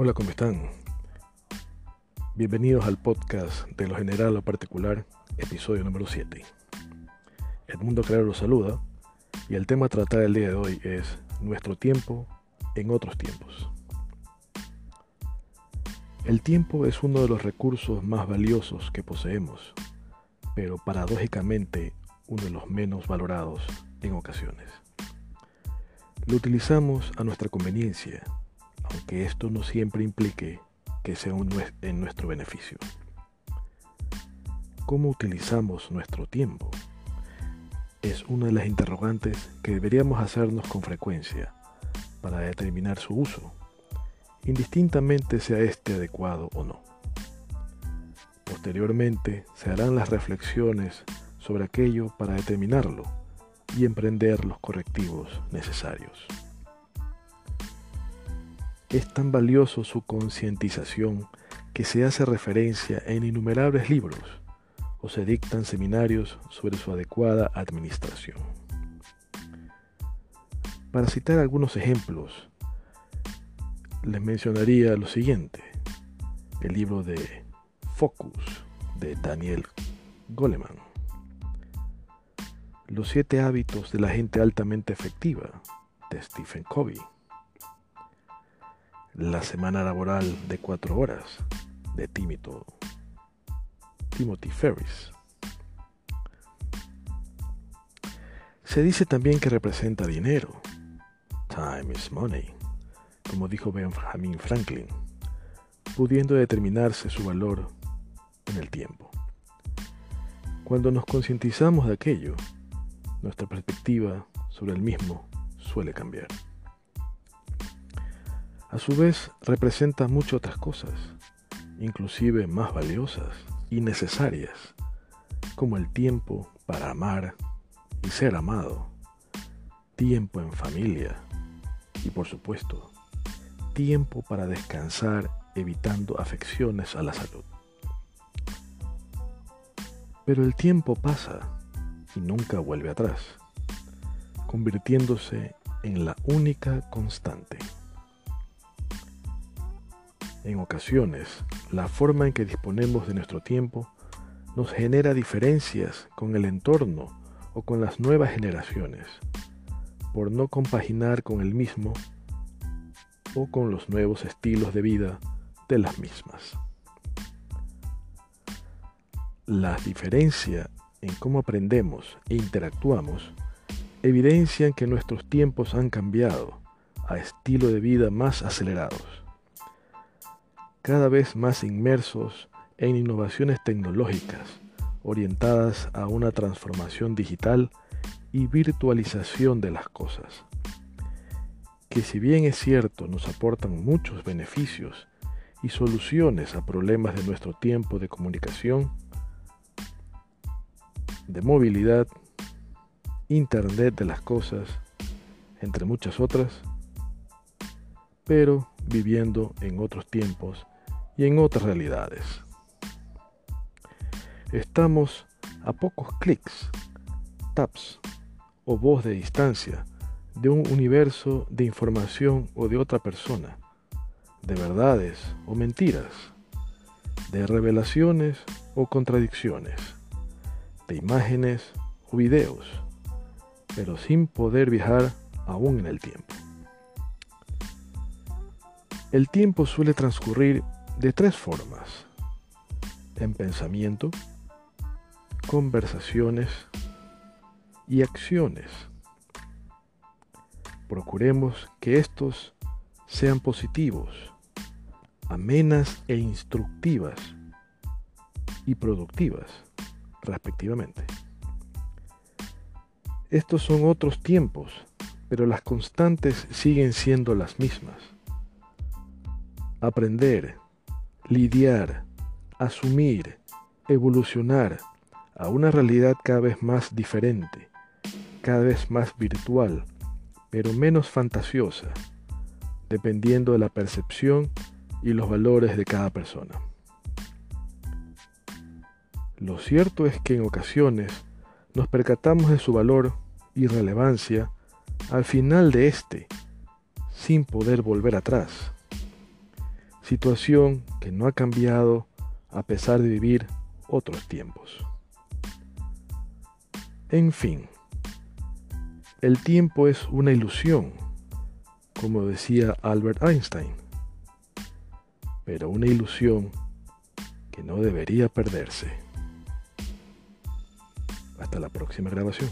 Hola, ¿cómo están? Bienvenidos al podcast de lo general o particular, episodio número 7. Edmundo Claro los saluda y el tema a tratar el día de hoy es nuestro tiempo en otros tiempos. El tiempo es uno de los recursos más valiosos que poseemos, pero paradójicamente uno de los menos valorados en ocasiones. Lo utilizamos a nuestra conveniencia aunque esto no siempre implique que sea en nuestro beneficio. ¿Cómo utilizamos nuestro tiempo? Es una de las interrogantes que deberíamos hacernos con frecuencia para determinar su uso, indistintamente sea este adecuado o no. Posteriormente se harán las reflexiones sobre aquello para determinarlo y emprender los correctivos necesarios. Es tan valioso su concientización que se hace referencia en innumerables libros o se dictan seminarios sobre su adecuada administración. Para citar algunos ejemplos, les mencionaría lo siguiente. El libro de Focus de Daniel Goleman. Los siete hábitos de la gente altamente efectiva de Stephen Covey la semana laboral de cuatro horas de Timothy, Timothy Ferris. Se dice también que representa dinero. Time is money, como dijo Benjamin Franklin, pudiendo determinarse su valor en el tiempo. Cuando nos concientizamos de aquello, nuestra perspectiva sobre el mismo suele cambiar. A su vez representa muchas otras cosas, inclusive más valiosas y necesarias, como el tiempo para amar y ser amado, tiempo en familia y por supuesto, tiempo para descansar evitando afecciones a la salud. Pero el tiempo pasa y nunca vuelve atrás, convirtiéndose en la única constante. En ocasiones, la forma en que disponemos de nuestro tiempo nos genera diferencias con el entorno o con las nuevas generaciones, por no compaginar con el mismo o con los nuevos estilos de vida de las mismas. La diferencia en cómo aprendemos e interactuamos evidencian que nuestros tiempos han cambiado a estilo de vida más acelerados cada vez más inmersos en innovaciones tecnológicas orientadas a una transformación digital y virtualización de las cosas, que si bien es cierto nos aportan muchos beneficios y soluciones a problemas de nuestro tiempo de comunicación, de movilidad, Internet de las cosas, entre muchas otras, pero viviendo en otros tiempos y en otras realidades. Estamos a pocos clics, taps o voz de distancia de un universo de información o de otra persona, de verdades o mentiras, de revelaciones o contradicciones, de imágenes o videos, pero sin poder viajar aún en el tiempo. El tiempo suele transcurrir de tres formas. En pensamiento, conversaciones y acciones. Procuremos que estos sean positivos, amenas e instructivas y productivas, respectivamente. Estos son otros tiempos, pero las constantes siguen siendo las mismas. Aprender, lidiar, asumir, evolucionar a una realidad cada vez más diferente, cada vez más virtual, pero menos fantasiosa, dependiendo de la percepción y los valores de cada persona. Lo cierto es que en ocasiones nos percatamos de su valor y relevancia al final de este, sin poder volver atrás situación que no ha cambiado a pesar de vivir otros tiempos. En fin, el tiempo es una ilusión, como decía Albert Einstein, pero una ilusión que no debería perderse. Hasta la próxima grabación.